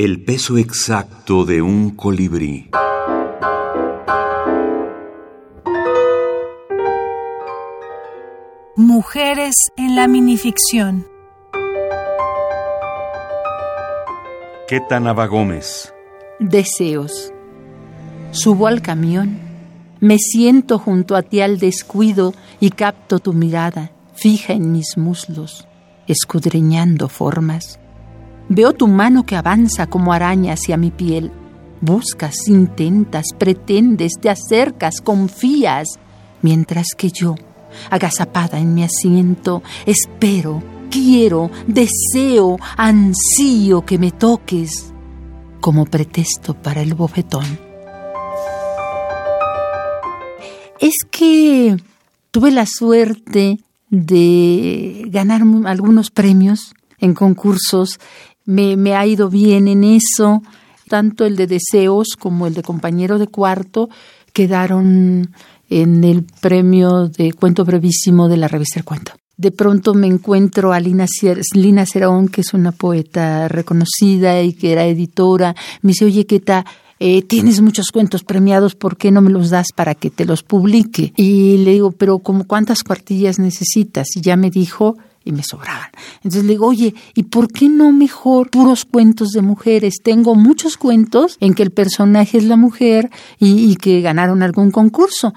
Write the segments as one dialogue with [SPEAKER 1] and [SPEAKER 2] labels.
[SPEAKER 1] El peso exacto de un colibrí.
[SPEAKER 2] Mujeres en la minificción.
[SPEAKER 1] Ketanaba Gómez.
[SPEAKER 3] Deseos. Subo al camión, me siento junto a ti al descuido y capto tu mirada fija en mis muslos, escudriñando formas. Veo tu mano que avanza como araña hacia mi piel. Buscas, intentas, pretendes, te acercas, confías, mientras que yo agazapada en mi asiento, espero, quiero, deseo, ansío que me toques como pretexto para el bofetón. Es que tuve la suerte de ganar algunos premios en concursos, me, ha ido bien en eso, tanto el de deseos como el de compañero de cuarto quedaron en el premio de cuento brevísimo de la revista El Cuento. De pronto me encuentro a Lina, Lina Cerón, que es una poeta reconocida y que era editora. Me dice, oye, ¿qué tal? Eh, tienes muchos cuentos premiados, ¿por qué no me los das para que te los publique? Y le digo, pero ¿como cuántas cuartillas necesitas? Y ya me dijo, y me sobraban. Entonces le digo, oye, ¿y por qué no mejor puros cuentos de mujeres? Tengo muchos cuentos en que el personaje es la mujer y, que ganaron algún concurso.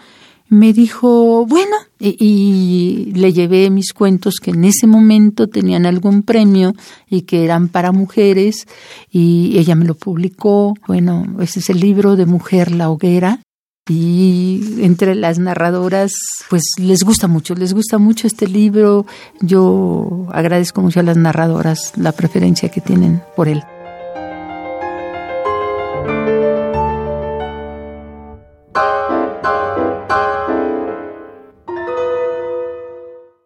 [SPEAKER 3] Me dijo, bueno, y, le llevé mis cuentos que en ese momento tenían algún premio y que eran para mujeres y ella me lo publicó. Bueno, ese es el libro de Mujer la Hoguera y entre las narradoras pues les gusta mucho, les gusta mucho este libro. Yo agradezco mucho a las narradoras la preferencia que tienen por él.